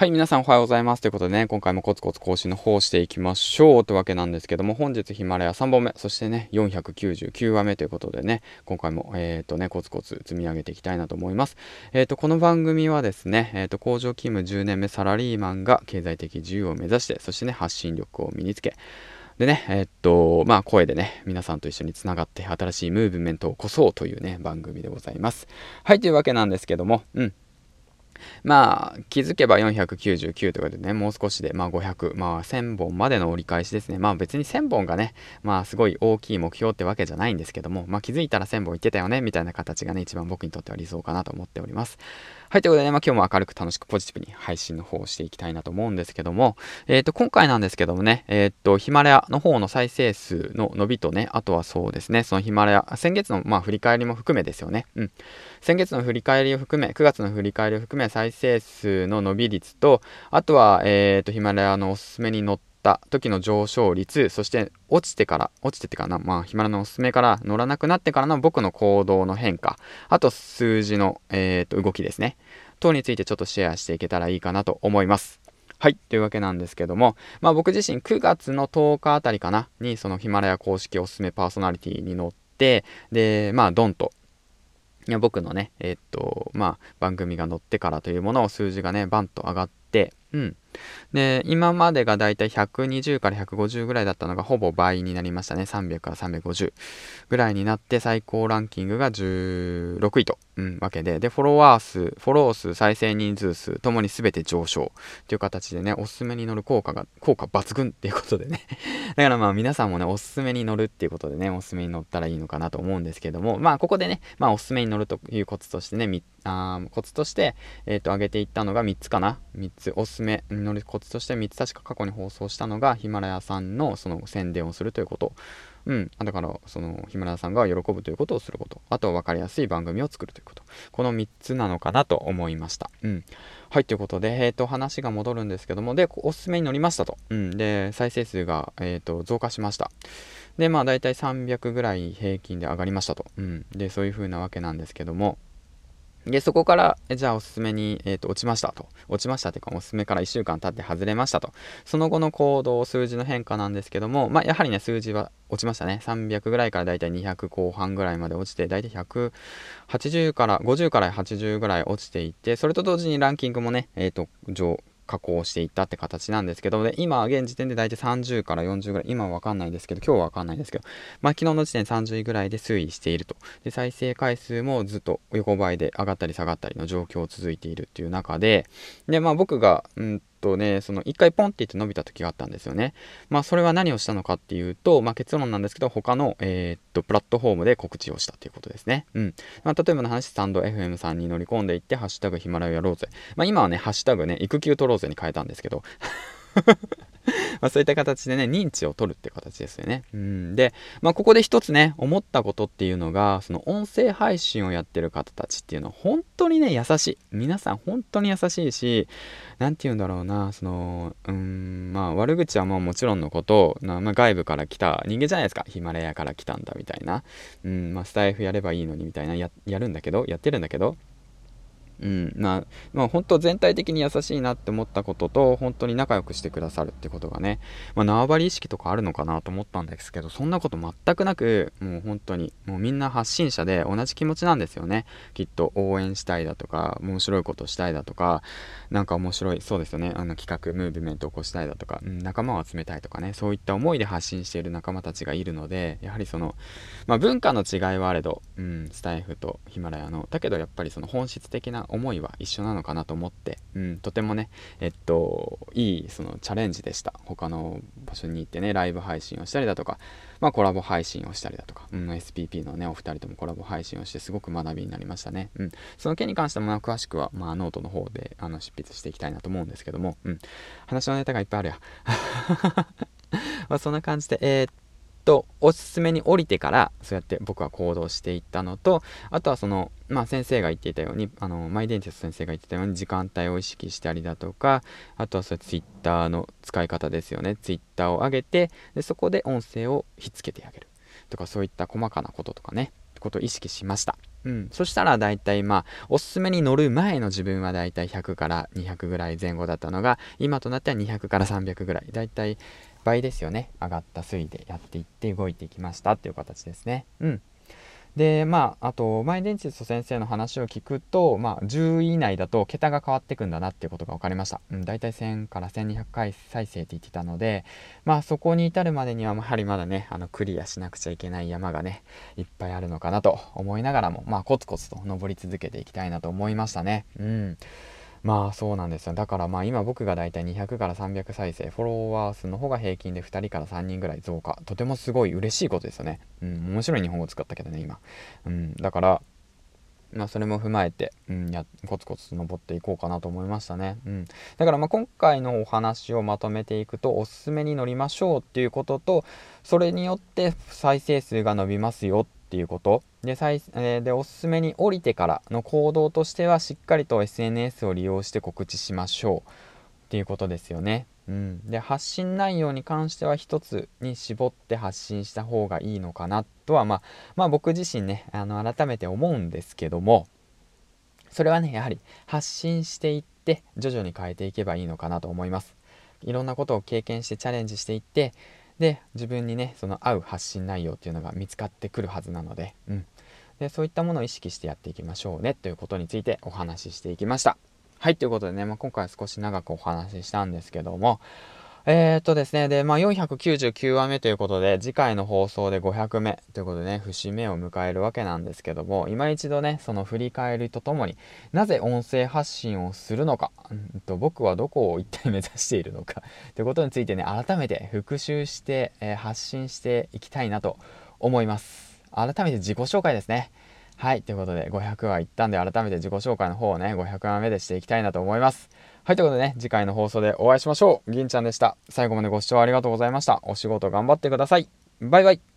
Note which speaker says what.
Speaker 1: はい、皆さんおはようございます。ということでね、今回もコツコツ更新の方をしていきましょうというわけなんですけども、本日ヒマラヤ3本目、そしてね、499話目ということでね、今回も、えっ、ー、とね、コツコツ積み上げていきたいなと思います。えっ、ー、と、この番組はですね、えっ、ー、と、工場勤務10年目サラリーマンが経済的自由を目指して、そしてね、発信力を身につけ、でね、えっと、まあ、声でね、皆さんと一緒につながって新しいムーブメントを起こそうというね、番組でございます。はい、というわけなんですけども、うん。まあ、気づけば499とかでね、もう少しで、まあ500、まあ1000本までの折り返しですね。まあ別に1000本がね、まあすごい大きい目標ってわけじゃないんですけども、まあ気づいたら1000本いってたよね、みたいな形がね、一番僕にとっては理想かなと思っております。はい、ということでね、まあ今日も明るく楽しくポジティブに配信の方をしていきたいなと思うんですけども、えっ、ー、と、今回なんですけどもね、えっ、ー、と、ヒマラヤの方の再生数の伸びとね、あとはそうですね、そのヒマラヤ、先月のまあ振り返りも含めですよね。うん。先月の振り返りを含め、9月の振り返りを含め、再生数の伸び率と、あとは、えっ、ー、と、ヒマラヤのおすすめに載った時の上昇率、そして落ちてから、落ちててかな、まあ、ヒマラのおすすめから乗らなくなってからの僕の行動の変化、あと数字の、えー、と動きですね。等についてちょっとシェアしていけたらいいかなと思います。はい。というわけなんですけども、まあ僕自身9月の10日あたりかな、にそのヒマラヤ公式おすすめパーソナリティに乗って、で、まあドンと、僕のね、えー、っと、まあ番組が載ってからというものを数字がね、バンと上がって、うん。で、今までがだいたい120から150ぐらいだったのがほぼ倍になりましたね。300から350ぐらいになって最高ランキングが16位と、うん、わけで、で、フォロワー数、フォロー数、再生人数数ともに全て上昇という形でね、おすすめに乗る効果が、効果抜群っていうことでね。だからまあ皆さんもね、おすすめに乗るっていうことでね、おすすめに乗ったらいいのかなと思うんですけども、まあここでね、まあおすすめに乗るというコツとしてね、あコツとして、えっ、ー、と、上げていったのが3つかな。3つ、おすすに乗るコツとして3つ確か過去に放送したのが、ヒマラヤさんのその宣伝をするということ。うん。だから、その、ヒマラヤさんが喜ぶということをすること。あと分かりやすい番組を作るということ。この3つなのかなと思いました。うん。はい、ということで、えっ、ー、と、話が戻るんですけども、で、おすすめに乗りましたと。うん。で、再生数が、えっ、ー、と、増加しました。で、まあ、大体300ぐらい平均で上がりましたと。うん。で、そういう風なわけなんですけども、で、そこから、じゃあおすすめに、えっ、ー、と、落ちましたと。落ちましたというか、おすすめから1週間経って外れましたと。その後の行動、数字の変化なんですけども、まあ、やはりね、数字は落ちましたね。300ぐらいからだいたい200後半ぐらいまで落ちて、だいたい180から、50から80ぐらい落ちていって、それと同時にランキングもね、えっ、ー、と、上、加工していったって形なんですけど、で、今、現時点で大体30から40ぐらい、今はわかんないですけど、今日はわかんないですけど、まあ、昨日の時点30位ぐらいで推移していると。で、再生回数もずっと横ばいで上がったり下がったりの状況を続いているっていう中で、で、まあ、僕が、うんとね、その一回ポンって言って伸びた時があったんですよね。まあそれは何をしたのかっていうと、まあ結論なんですけど、他の、えー、っと、プラットフォームで告知をしたということですね。うん。まあ例えばの話、スタンド FM さんに乗り込んでいって、ハッシュタグヒマラヤやろうぜ。まあ今はね、ハッシュタグね、育休取ろうぜに変えたんですけど、まあそういった形でね、認知を取るって形ですよね。うん。で、まあここで一つね、思ったことっていうのが、その音声配信をやってる方たちっていうのは本当にね、優しい。皆さん本当に優しいし、なんて言うんだろうな、その、うん、まあ悪口はまあもちろんのこと、まあ、外部から来た人間じゃないですか。ヒマラヤから来たんだみたいな。うん、まあスタイフやればいいのにみたいな、ややるんだけど、やってるんだけど、うん、まあ、まあ、本当全体的に優しいなって思ったことと、本当に仲良くしてくださるってことがね、まあ、縄張り意識とかあるのかなと思ったんですけど、そんなこと全くなく、もう本当に、もうみんな発信者で同じ気持ちなんですよね。きっと応援したいだとか、面白いことしたいだとか、なんか面白い、そうですよね、あの企画、ムーブメントを起こしたいだとか、うん、仲間を集めたいとかね、そういった思いで発信している仲間たちがいるので、やはりその、まあ、文化の違いはあれど、うん、スタイフとヒマラヤの、だけどやっぱりその本質的な思いは一緒なのかなと思って、うん、とてもね、えっと、いいそのチャレンジでした。他の場所に行ってね、ライブ配信をしたりだとか、まあコラボ配信をしたりだとか、うん、SPP のね、お二人ともコラボ配信をしてすごく学びになりましたね。うん。その件に関しても、詳しくは、まあノートの方であの執筆していきたいなと思うんですけども、うん。話のネタがいっぱいあるや。まあそんな感じで、えー、っと、おすすめに降りてから、そうやって僕は行動していったのと、あとはその、まあ先生が言っていたように、あの、マイデンティス先生が言ってたように時間帯を意識したりだとか、あとはそれツイッターの使い方ですよね。ツイッターを上げて、でそこで音声をひっつけてあげる。とかそういった細かなこととかね、ことを意識しました。うん。そしたら大体まあ、おすすめに乗る前の自分は大体100から200ぐらい前後だったのが、今となっては200から300ぐらい。大体倍ですよね。上がった推移でやっていって動いていきましたっていう形ですね。うん。でまああと前電池と先生の話を聞くと、まあ、10位以内だと桁が変わってくんだなっていうことが分かりました、うん、大体1000から1200回再生って言ってたのでまあそこに至るまでにはやはりまだねあのクリアしなくちゃいけない山がねいっぱいあるのかなと思いながらもまあコツコツと登り続けていきたいなと思いましたね。うん。まあそうなんですよ。だからまあ今僕がだいたい200から300再生、フォロワー数の方が平均で2人から3人ぐらい増加。とてもすごい嬉しいことですよね。うん、面白い日本語使ったけどね、今。うん、だから、まあそれも踏まえて、うん、や、コツコツ登っていこうかなと思いましたね。うん。だからまあ今回のお話をまとめていくと、おすすめに乗りましょうっていうことと、それによって再生数が伸びますよっていうことで最、えー、でおすすめに降りてからの行動としてはしっかりと SNS を利用して告知しましょうっていうことですよね。うん、で発信内容に関しては一つに絞って発信した方がいいのかなとは、まあ、まあ僕自身ねあの改めて思うんですけどもそれはねやはり発信していって徐々に変えていけばいいのかなと思います。いろんなことを経験してチャレンジしていってで自分にねその合う発信内容っていうのが見つかってくるはずなので,、うん、でそういったものを意識してやっていきましょうねということについてお話ししていきました。はいということでね、まあ、今回は少し長くお話ししたんですけどもえー、っとですね、で、まあ、499話目ということで、次回の放送で500目ということでね、節目を迎えるわけなんですけども、今一度ね、その振り返りとともに、なぜ音声発信をするのか、んと僕はどこを一体目指しているのか、ということについてね、改めて復習して、えー、発信していきたいなと思います。改めて自己紹介ですね。はい、ということで、500話いったんで、改めて自己紹介の方をね、500話目でしていきたいなと思います。はい、ということでね、次回の放送でお会いしましょう。銀ちゃんでした。最後までご視聴ありがとうございました。お仕事頑張ってください。バイバイ。